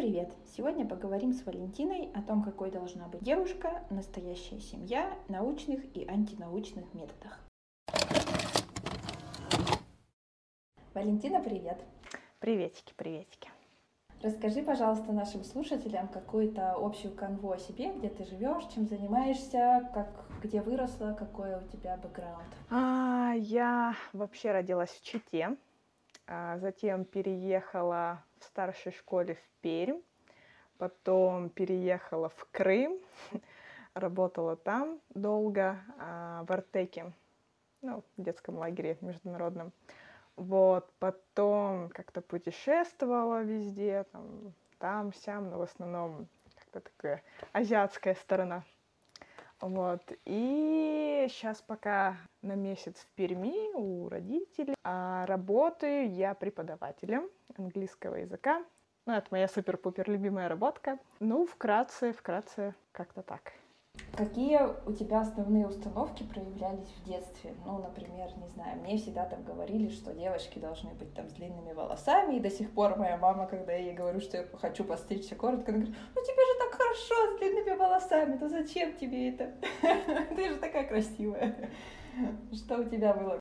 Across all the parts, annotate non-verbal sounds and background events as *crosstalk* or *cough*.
привет! Сегодня поговорим с Валентиной о том, какой должна быть девушка, настоящая семья, научных и антинаучных методах. Валентина, привет! Приветики, приветики. Расскажи, пожалуйста, нашим слушателям какую-то общую канву о себе, где ты живешь, чем занимаешься, как, где выросла, какой у тебя бэкграунд. А, я вообще родилась в Чите, а затем переехала в старшей школе в Пермь, потом переехала в Крым, *laughs* работала там долго, а, в Артеке, ну, в детском лагере международном. Вот, потом как-то путешествовала везде, там, там, сям, но в основном как-то такая азиатская сторона. Вот, и сейчас пока на месяц в Перми у родителей, а работаю я преподавателем английского языка. Ну, это моя супер-пупер любимая работка. Ну, вкратце, вкратце, как-то так. Какие у тебя основные установки проявлялись в детстве? Ну, например, не знаю, мне всегда там говорили, что девочки должны быть там с длинными волосами, и до сих пор моя мама, когда я ей говорю, что я хочу постричься коротко, она говорит, ну тебе же так хорошо с длинными волосами, то зачем тебе это? *laughs* Ты же такая красивая. Что у тебя было?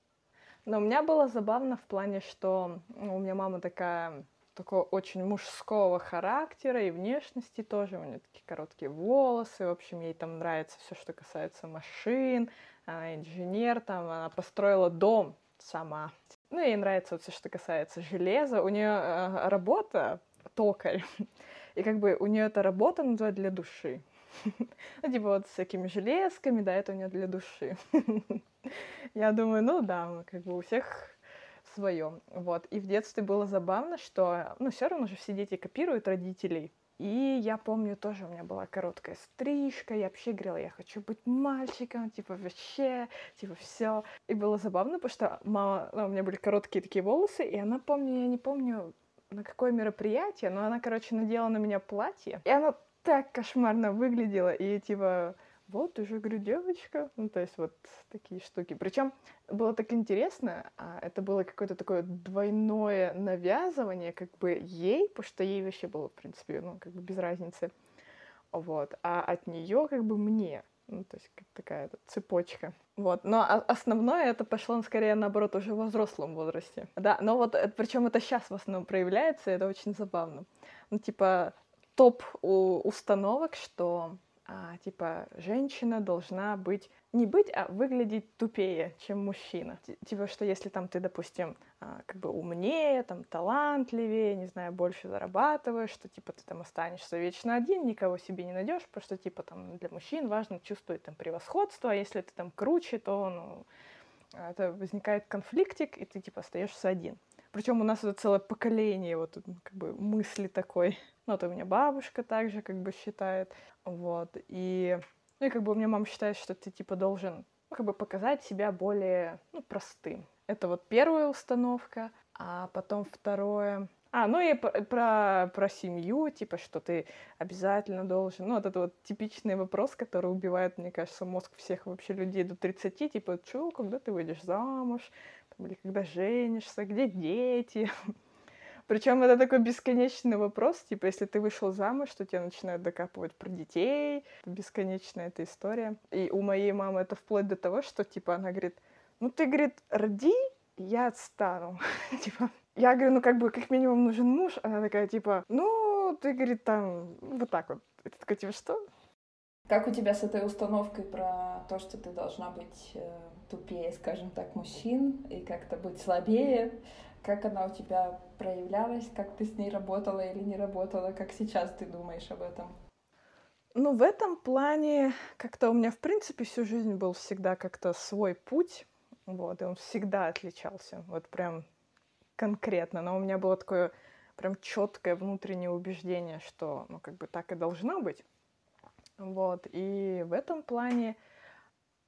Но у меня было забавно в плане, что ну, у меня мама такая такого очень мужского характера и внешности тоже. У нее такие короткие волосы. В общем, ей там нравится все, что касается машин. Она инженер, там, она построила дом сама. Ну, ей нравится вот все, что касается железа. У нее э, работа токарь. *laughs* И как бы у нее эта работа называют для души. *laughs* Ну, типа вот с всякими железками, да, это у нее для души. *laughs* Я думаю, ну да, как бы у всех своем. Вот. И в детстве было забавно, что, ну, все равно же все дети копируют родителей. И я помню, тоже у меня была короткая стрижка, я вообще говорила, я хочу быть мальчиком, типа вообще, типа все. И было забавно, потому что мама, ну, у меня были короткие такие волосы, и она, помню, я не помню, на какое мероприятие, но она, короче, надела на меня платье, и она так кошмарно выглядела, и типа вот уже, говорю, девочка. Ну, то есть вот такие штуки. Причем было так интересно, а это было какое-то такое двойное навязывание как бы ей, потому что ей вообще было, в принципе, ну, как бы без разницы. Вот. А от нее как бы мне. Ну, то есть как такая цепочка. Вот. Но основное это пошло ну, скорее наоборот уже в взрослом возрасте. Да, но вот э, причем это сейчас в основном проявляется, это очень забавно. Ну, типа топ установок, что а, типа, женщина должна быть, не быть, а выглядеть тупее, чем мужчина. Типа, что если там ты, допустим, а, как бы умнее, там, талантливее, не знаю, больше зарабатываешь, что, типа, ты там останешься вечно один, никого себе не найдешь, потому что, типа, там, для мужчин важно чувствовать там превосходство, а если ты там круче, то, ну, это возникает конфликтик, и ты, типа, остаешься один. Причем у нас это целое поколение вот как бы мысли такой. *laughs* Ну, это у меня бабушка также как бы считает. Вот. И, ну, и как бы у меня мама считает, что ты типа должен ну, как бы показать себя более ну, простым. Это вот первая установка. А потом второе. А, ну и про, про семью, типа, что ты обязательно должен... Ну, вот это вот типичный вопрос, который убивает, мне кажется, мозг всех вообще людей до 30, типа, что, когда ты выйдешь замуж, или когда женишься, где дети. *laughs* Причем это такой бесконечный вопрос, типа, если ты вышел замуж, что тебя начинают докапывать про детей, бесконечная эта история. И у моей мамы это вплоть до того, что, типа, она говорит, ну ты, говорит, роди, я отстану. *laughs* типа, я говорю, ну как бы, как минимум нужен муж. Она такая, типа, ну, ты, говорит, там, вот так вот. Это такая, типа, что? Как у тебя с этой установкой про то, что ты должна быть э, тупее, скажем так, мужчин и как-то быть слабее? Как она у тебя проявлялась? Как ты с ней работала или не работала? Как сейчас ты думаешь об этом? Ну, в этом плане как-то у меня, в принципе, всю жизнь был всегда как-то свой путь. Вот, и он всегда отличался. Вот прям конкретно. Но у меня было такое прям четкое внутреннее убеждение, что, ну, как бы так и должно быть. Вот, и в этом плане,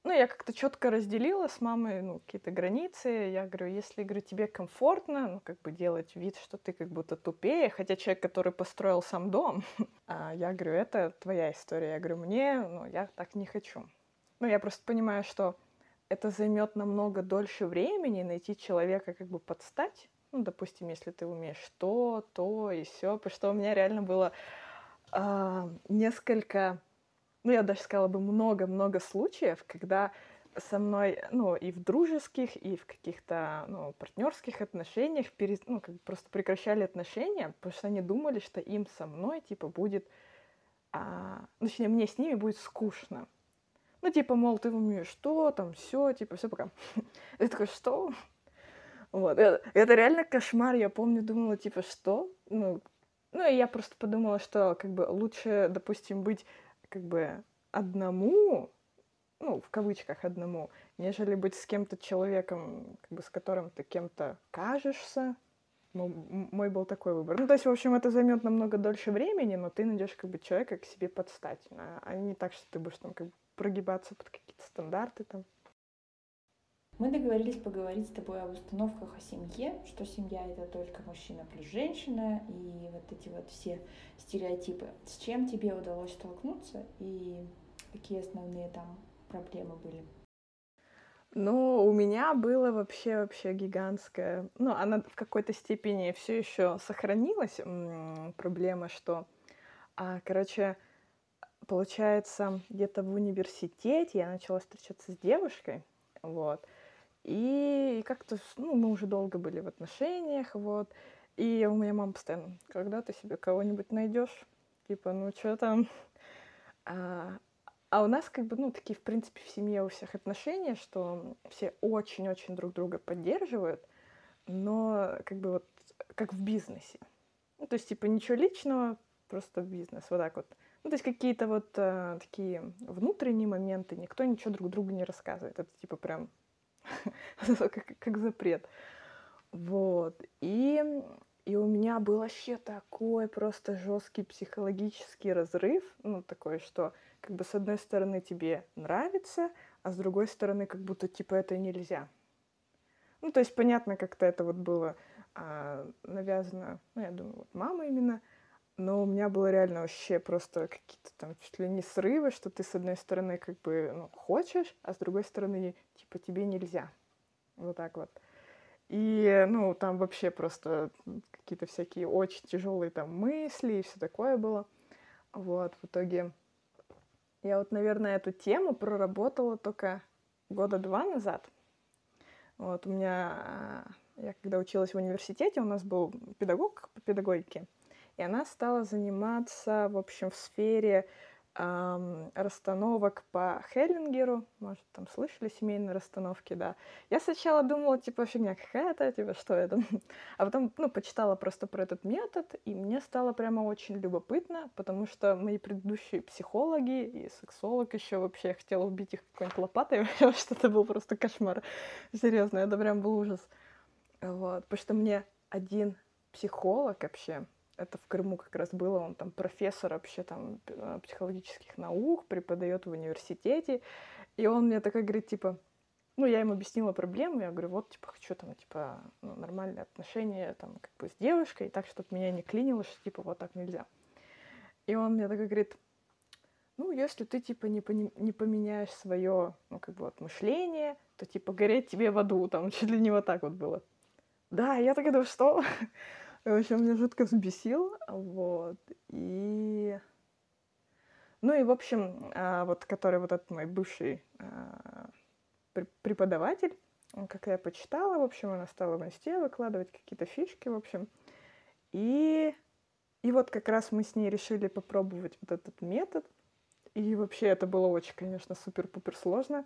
ну, я как-то четко разделила с мамой, ну, какие-то границы. Я говорю, если, говорю, тебе комфортно, ну, как бы делать вид, что ты как будто тупее, хотя человек, который построил сам дом, *laughs* а я говорю, это твоя история. Я говорю, мне, ну, я так не хочу. Ну, я просто понимаю, что это займет намного дольше времени найти человека как бы подстать, Ну, допустим, если ты умеешь то, то и все, потому что у меня реально было э, несколько, ну, я даже сказала бы, много-много случаев, когда со мной, ну, и в дружеских, и в каких-то, ну, партнерских отношениях пере, ну, как бы просто прекращали отношения, потому что они думали, что им со мной, типа, будет, а, ну, точнее, мне с ними будет скучно. Ну, типа, мол, ты умеешь что, там, все, типа, все пока. *laughs* Я такой, что? Вот, это, это реально кошмар, я помню, думала, типа, что? Ну, ну, и я просто подумала, что, как бы, лучше, допустим, быть, как бы, одному, ну, в кавычках одному, нежели быть с кем-то человеком, как бы с которым ты кем-то кажешься. Мой был такой выбор. Ну, то есть, в общем, это займет намного дольше времени, но ты найдешь как бы человека к себе подстать, а не так, что ты будешь там как бы прогибаться под какие-то стандарты там. Мы договорились поговорить с тобой об установках о семье, что семья это только мужчина плюс женщина, и вот эти вот все стереотипы. С чем тебе удалось столкнуться и какие основные там проблемы были? Ну, у меня было вообще вообще гигантская, ну, она в какой-то степени все еще сохранилась м- проблема, что, а, короче, получается, где-то в университете я начала встречаться с девушкой, вот, и как-то, ну, мы уже долго были в отношениях, вот, и у меня мама постоянно, когда ты себе кого-нибудь найдешь, типа, ну, что там, *laughs* а, а у нас как бы, ну, такие, в принципе, в семье у всех отношения, что все очень-очень друг друга поддерживают, но как бы вот как в бизнесе. Ну, то есть, типа, ничего личного, просто бизнес, вот так вот. Ну, то есть какие-то вот э, такие внутренние моменты, никто ничего друг другу не рассказывает. Это типа прям *laughs* как, запрет. Вот. И, и у меня был вообще такой просто жесткий психологический разрыв, ну, такой, что как бы с одной стороны тебе нравится, а с другой стороны как будто типа это нельзя. Ну, то есть понятно, как-то это вот было а, навязано, ну, я думаю, вот мама именно, но у меня было реально вообще просто какие-то там чуть ли не срывы, что ты с одной стороны как бы ну, хочешь, а с другой стороны типа тебе нельзя. Вот так вот. И, ну, там вообще просто какие-то всякие очень тяжелые там мысли и все такое было. Вот, в итоге я вот, наверное, эту тему проработала только года два назад. Вот у меня, а, я когда училась в университете, у нас был педагог по педагогике, и она стала заниматься, в общем, в сфере эм, расстановок по Хеллингеру. Может, там слышали семейные расстановки, да. Я сначала думала, типа, фигня какая-то, типа, что это? *laughs* А потом, ну, почитала просто про этот метод, и мне стало прямо очень любопытно, потому что мои предыдущие психологи и сексолог еще вообще, я хотела убить их какой-нибудь лопатой, *laughs* потому что это был просто кошмар. Серьезно, это прям был ужас. Вот, потому что мне один психолог вообще, это в Крыму как раз было, он там профессор вообще там э, психологических наук, преподает в университете, и он мне такой говорит, типа, ну, я ему объяснила проблему, я говорю, вот, типа, хочу там, типа, ну, нормальные отношения, там, как бы с девушкой, так, чтобы меня не клинило, что, типа, вот так нельзя. И он мне такой говорит, ну, если ты, типа, не, пони- не поменяешь свое, ну, как бы, вот, мышление, то, типа, гореть тебе в аду, там, *laughs* чуть ли не вот так вот было. Да, я так думаю, что? В общем, меня жутко взбесил, вот, и... Ну и, в общем, а, вот, который вот этот мой бывший а, преподаватель, как я почитала, в общем, она стала в инсте выкладывать какие-то фишки, в общем, и... И вот как раз мы с ней решили попробовать вот этот метод, и вообще это было очень, конечно, супер-пупер сложно,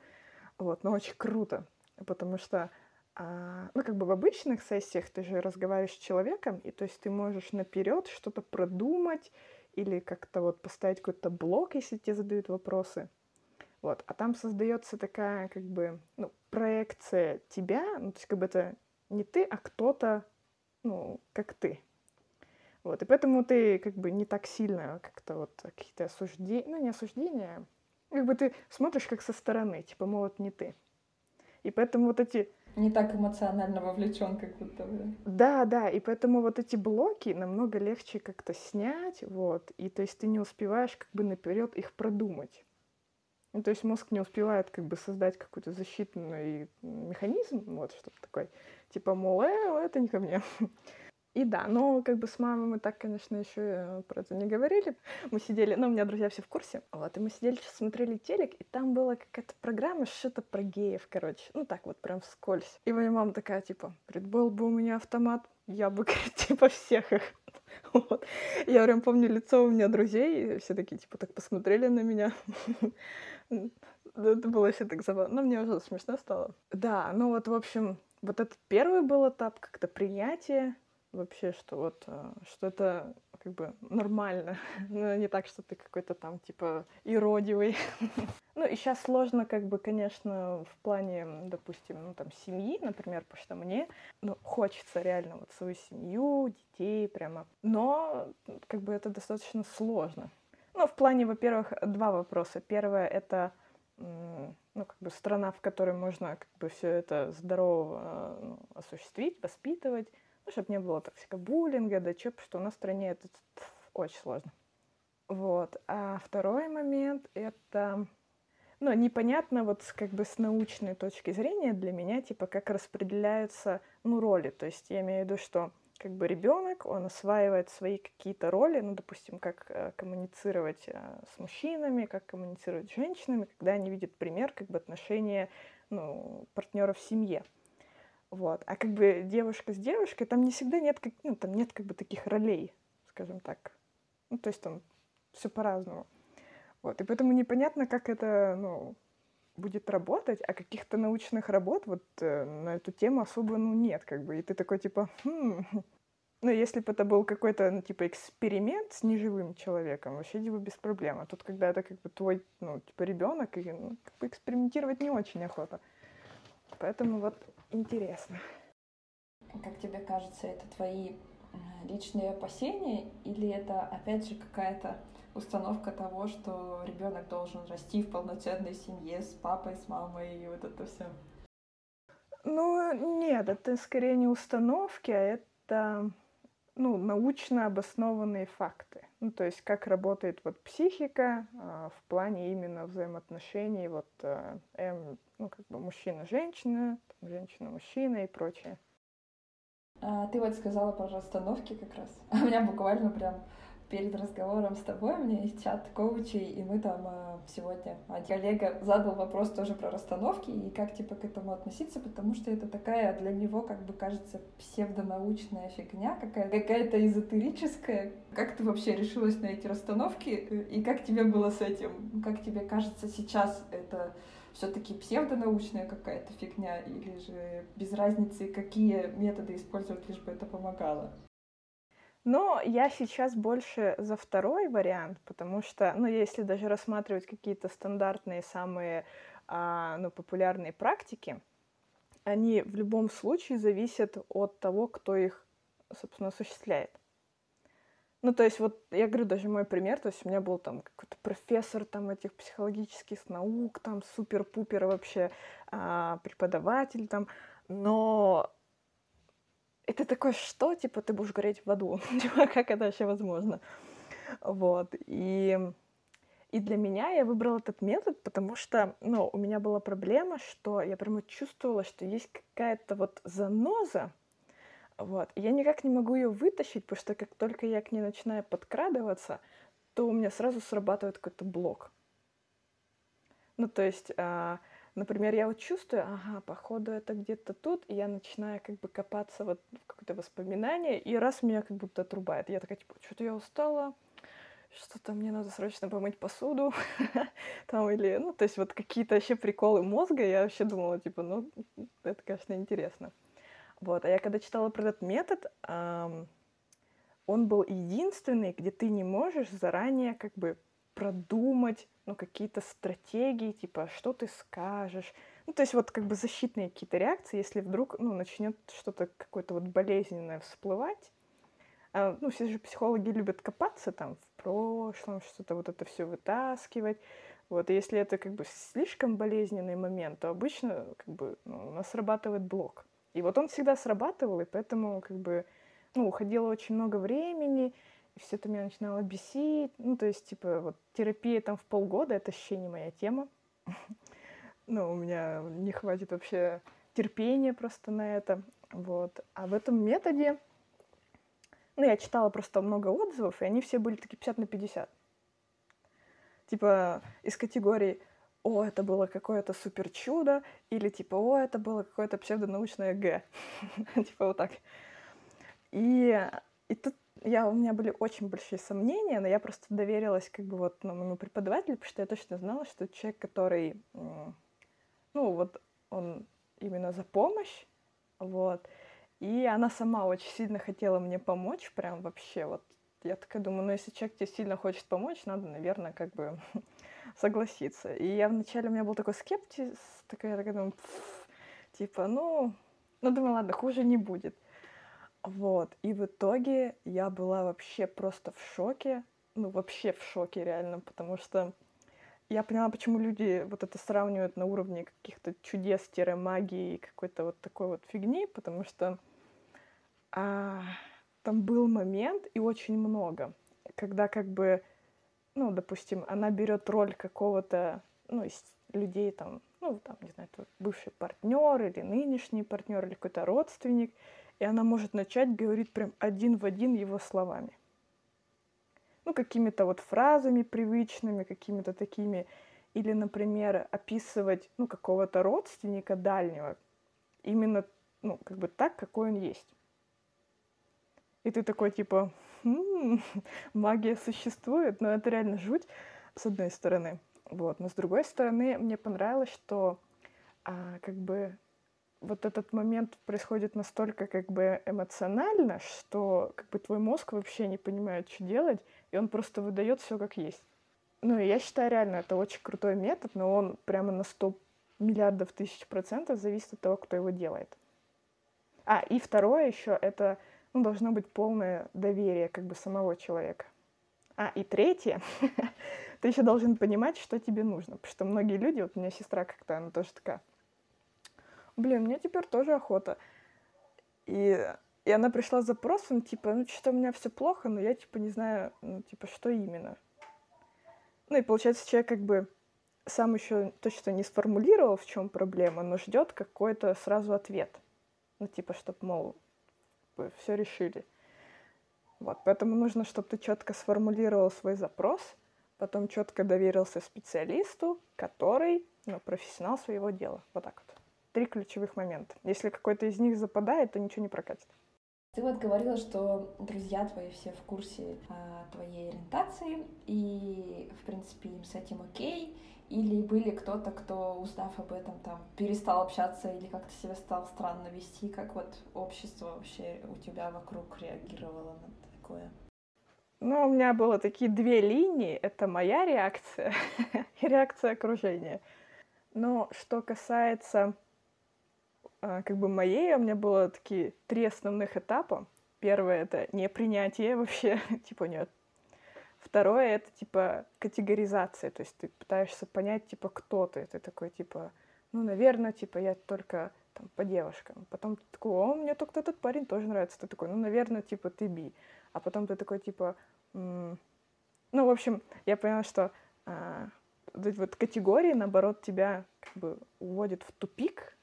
вот, но очень круто, потому что ну, как бы в обычных сессиях ты же разговариваешь с человеком, и то есть ты можешь наперед что-то продумать или как-то вот поставить какой-то блок, если тебе задают вопросы. Вот. А там создается такая как бы ну, проекция тебя, ну, то есть как бы это не ты, а кто-то, ну, как ты. Вот. И поэтому ты как бы не так сильно как-то вот какие-то осуждения, ну, не осуждения, как бы ты смотришь как со стороны, типа, мол, вот не ты. И поэтому вот эти не так эмоционально вовлечен, как будто бы. Да, да, и поэтому вот эти блоки намного легче как-то снять, вот, и то есть ты не успеваешь как бы наперед их продумать. Ну, то есть мозг не успевает как бы создать какой-то защитный механизм, вот что-то такое, типа, мол, э, это не ко мне. *laughs* И да, но как бы с мамой мы так, конечно, еще про это не говорили. Мы сидели, ну, у меня друзья все в курсе, вот, и мы сидели, смотрели телек, и там была какая-то программа, что-то про геев, короче, ну, так вот прям вскользь. И моя мама такая, типа, предбыл бы у меня автомат, я бы, *laughs* типа, всех их вот. Я прям помню лицо у меня друзей, и все такие, типа, так посмотрели на меня. Это было все так забавно. Но мне уже смешно стало. Да, ну вот, в общем, вот этот первый был этап как-то принятия вообще, что вот, э, что это как бы нормально, *laughs* но не так, что ты какой-то там типа иродивый. *laughs* ну и сейчас сложно как бы, конечно, в плане, допустим, ну там семьи, например, потому что мне, ну, хочется реально вот свою семью, детей прямо, но как бы это достаточно сложно. Ну, в плане, во-первых, два вопроса. Первое — это ну, как бы страна, в которой можно как бы все это здорово э, ну, осуществить, воспитывать ну, чтобы не было токсика буллинга, да чё, что у нас в стране это очень сложно. Вот. А второй момент — это, ну, непонятно вот как бы с научной точки зрения для меня, типа, как распределяются, ну, роли. То есть я имею в виду, что как бы ребенок, он осваивает свои какие-то роли, ну, допустим, как э, коммуницировать э, с мужчинами, как коммуницировать с женщинами, когда они видят пример как бы отношения, ну, партнера в семье. Вот. А как бы девушка с девушкой, там не всегда нет, как, ну, там нет как бы таких ролей, скажем так. Ну, то есть там все по-разному. Вот. И поэтому непонятно, как это, ну, будет работать, а каких-то научных работ вот э, на эту тему особо, ну, нет, как бы. И ты такой, типа, хм, *laughs* ну, если бы это был какой-то, ну, типа, эксперимент с неживым человеком, вообще, типа, без проблем. А тут, когда это, как бы, твой, ну, типа, ребенок, и, ну, как бы экспериментировать не очень охота. Поэтому вот интересно. Как тебе кажется, это твои личные опасения или это опять же какая-то установка того, что ребенок должен расти в полноценной семье с папой, с мамой и вот это все? Ну, нет, это скорее не установки, а это ну, научно обоснованные факты. Ну, то есть как работает вот психика э, в плане именно взаимоотношений вот э, эм, ну, как бы мужчина-женщина, женщина-мужчина и прочее. А, ты вот сказала про расстановки как раз. *laughs* У меня буквально прям перед разговором с тобой у меня есть чат коучей, и мы там э, сегодня, а коллега задал вопрос тоже про расстановки и как типа к этому относиться, потому что это такая для него, как бы кажется, псевдонаучная фигня, какая- какая-то эзотерическая. Как ты вообще решилась на эти расстановки, и как тебе было с этим? Как тебе кажется сейчас это все-таки псевдонаучная какая-то фигня, или же без разницы, какие методы использовать, лишь бы это помогало? Но я сейчас больше за второй вариант, потому что, ну, если даже рассматривать какие-то стандартные, самые, а, ну, популярные практики, они в любом случае зависят от того, кто их, собственно, осуществляет. Ну, то есть вот я говорю, даже мой пример, то есть у меня был там какой-то профессор там этих психологических наук, там супер-пупер вообще а, преподаватель там, но это такое, что, типа, ты будешь гореть в аду, *laughs* типа, как это вообще возможно? Вот, и, и для меня я выбрала этот метод, потому что, ну, у меня была проблема, что я прямо чувствовала, что есть какая-то вот заноза, вот. И я никак не могу ее вытащить, потому что как только я к ней начинаю подкрадываться, то у меня сразу срабатывает какой-то блок. Ну, то есть, а, например, я вот чувствую, ага, походу это где-то тут, и я начинаю как бы копаться вот в какое-то воспоминание, и раз меня как будто отрубает. Я такая, типа, что-то я устала, что-то мне надо срочно помыть посуду, *laughs* там, или, ну, то есть вот какие-то вообще приколы мозга, я вообще думала, типа, ну, это, конечно, интересно. Вот. А я когда читала про этот метод, он был единственный, где ты не можешь заранее как бы продумать ну, какие-то стратегии, типа, что ты скажешь. Ну, то есть вот как бы защитные какие-то реакции, если вдруг, ну, начнет что-то какое-то вот болезненное всплывать. А, ну, все же психологи любят копаться там в прошлом, что-то вот это все вытаскивать. Вот, и если это как бы слишком болезненный момент, то обычно как бы ну, у нас срабатывает блок. И вот он всегда срабатывал, и поэтому как бы, ну, уходило очень много времени, все это меня начинало бесить. Ну, то есть, типа, вот терапия там в полгода, это вообще не моя тема. *laughs* ну, у меня не хватит вообще терпения просто на это. Вот. А в этом методе, ну, я читала просто много отзывов, и они все были такие 50 на 50. Типа из категории «О, это было какое-то супер чудо», или типа «О, это было какое-то псевдонаучное Г». *laughs* Типа вот так. И, и тут я, у меня были очень большие сомнения, но я просто доверилась как бы вот ну, моему преподавателю, потому что я точно знала, что человек, который, ну вот он именно за помощь, вот, и она сама очень сильно хотела мне помочь, прям вообще вот. Я такая думаю, ну если человек тебе сильно хочет помочь, надо, наверное, как бы *laughs* согласиться. И я вначале у меня был такой скептиз, такая, я такая думаю, типа, ну, ну думаю, ладно, хуже не будет. Вот. И в итоге я была вообще просто в шоке. Ну, вообще в шоке реально, потому что я поняла, почему люди вот это сравнивают на уровне каких-то чудес-магии и какой-то вот такой вот фигни, потому что а, там был момент и очень много, когда как бы, ну, допустим, она берет роль какого-то, ну, из людей там, ну, там, не знаю, бывший партнер или нынешний партнер или какой-то родственник, и она может начать говорить прям один в один его словами. Ну, какими-то вот фразами привычными, какими-то такими. Или, например, описывать, ну, какого-то родственника дальнего именно, ну, как бы так, какой он есть. И ты такой, типа, м-м, *laughs* магия существует, но это реально жуть, с одной стороны. Вот. Но с другой стороны, мне понравилось, что а, как бы вот этот момент происходит настолько как бы эмоционально, что как бы твой мозг вообще не понимает, что делать, и он просто выдает все как есть. Ну, я считаю, реально, это очень крутой метод, но он прямо на 100 миллиардов тысяч процентов зависит от того, кто его делает. А, и второе еще, это ну, должно быть полное доверие как бы самого человека. А, и третье, *laughs* ты еще должен понимать, что тебе нужно. Потому что многие люди, вот у меня сестра как-то, она тоже такая, блин, мне теперь тоже охота. И, и она пришла с запросом, типа, ну, что-то у меня все плохо, но я, типа, не знаю, ну, типа, что именно. Ну, и получается, человек как бы сам еще точно не сформулировал, в чем проблема, но ждет какой-то сразу ответ. Ну, типа, чтобы, мол, все решили. Вот, поэтому нужно, чтобы ты четко сформулировал свой запрос, потом четко доверился специалисту, который ну, профессионал своего дела. Вот так вот три ключевых момента. Если какой-то из них западает, то ничего не прокатит. Ты вот говорила, что друзья твои все в курсе а, твоей ориентации, и, в принципе, им с этим окей. Или были кто-то, кто, узнав об этом, там, перестал общаться или как-то себя стал странно вести? Как вот общество вообще у тебя вокруг реагировало на такое? Ну, у меня было такие две линии. Это моя реакция *laughs* и реакция окружения. Но что касается как бы моей у меня было такие три основных этапа. Первое — это непринятие вообще, *laughs* типа нет. Второе — это, типа, категоризация, то есть ты пытаешься понять, типа, кто ты. Ты такой, типа, ну, наверное, типа, я только там по девушкам. Потом ты такой, о, мне только этот парень тоже нравится. Ты такой, ну, наверное, типа, ты би. А потом ты такой, типа, м-м... ну, в общем, я поняла, что а, вот категории, наоборот, тебя как бы уводят в тупик,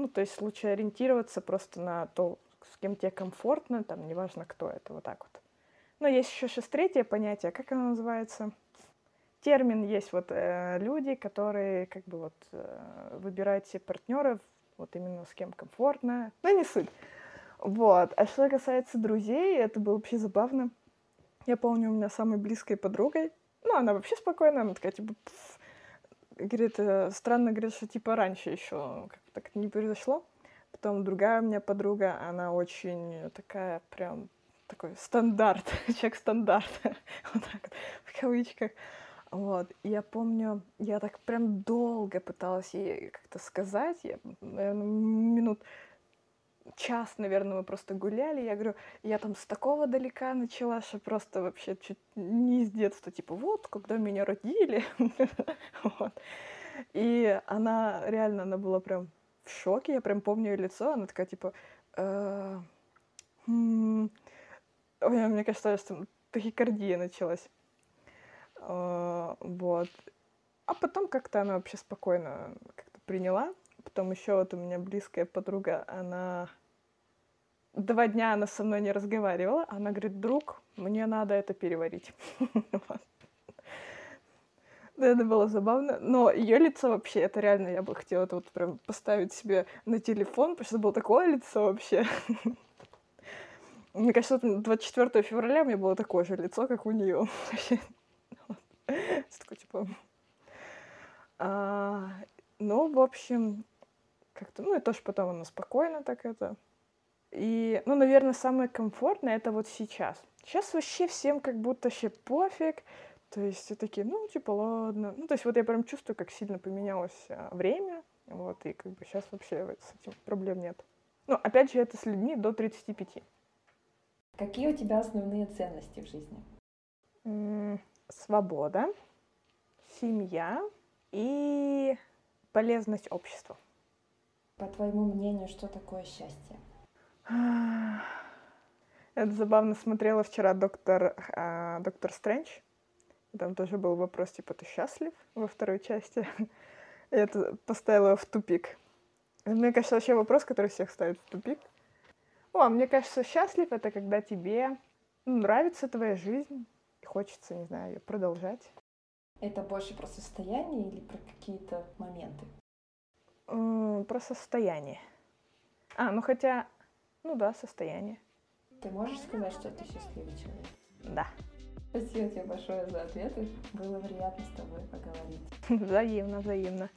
ну, то есть лучше ориентироваться просто на то, с кем тебе комфортно, там, неважно, кто это, вот так вот. Но есть еще сейчас третье понятие, как оно называется? Термин есть вот э, люди, которые как бы вот э, выбирают себе партнеров, вот именно с кем комфортно, но не суть. Вот. А что касается друзей, это было вообще забавно. Я помню, у меня самой близкой подругой, ну, она вообще спокойная, она такая, типа, говорит, э, странно, говорит, что типа раньше еще как так не произошло. Потом другая у меня подруга, она очень такая прям такой стандарт, *laughs* человек стандарт, *laughs* вот так в кавычках. Вот, я помню, я так прям долго пыталась ей как-то сказать, я, наверное, минут час, наверное, мы просто гуляли, я говорю, я там с такого далека начала, что просто вообще чуть не из детства, типа, вот, когда меня родили. *laughs* И она, реально, она была прям в шоке, я прям помню ее лицо, она такая, типа, э, мне кажется, что тахикардия началась. Э, вот. А потом как-то она вообще спокойно как-то приняла. Потом еще вот у меня близкая подруга, она два дня она со мной не разговаривала. Она говорит, друг, мне надо это переварить. *laughs* Это было забавно. Но ее лицо вообще, это реально я бы хотела это вот прям поставить себе на телефон, потому что было такое лицо вообще. Мне кажется, 24 февраля у меня было такое же лицо, как у нее. *laughs* Такое, типа... А, ну, в общем, как-то, ну, и тоже потом она спокойно так это. И, ну, наверное, самое комфортное это вот сейчас. Сейчас вообще всем как будто вообще пофиг. То есть все такие, ну, типа, ладно. Ну, то есть вот я прям чувствую, как сильно поменялось а, время. Вот, и как бы сейчас вообще с этим проблем нет. Ну, опять же, это с людьми до 35. Какие у тебя основные ценности в жизни? М-м, свобода, семья и полезность обществу. По твоему мнению, что такое счастье? Это забавно смотрела вчера доктор, а, доктор Стрэндж. Там тоже был вопрос, типа, ты счастлив во второй части? *laughs* Я это поставила в тупик. Мне кажется, вообще вопрос, который всех ставит в тупик. О, мне кажется, счастлив это когда тебе ну, нравится твоя жизнь и хочется, не знаю, ее продолжать. Это больше про состояние или про какие-то моменты? Про состояние. А, ну хотя, ну да, состояние. Ты можешь сказать, что ты счастливый человек? Да. Спасибо тебе большое за ответы. Было приятно с тобой поговорить. *laughs* Взаимно, взаимно.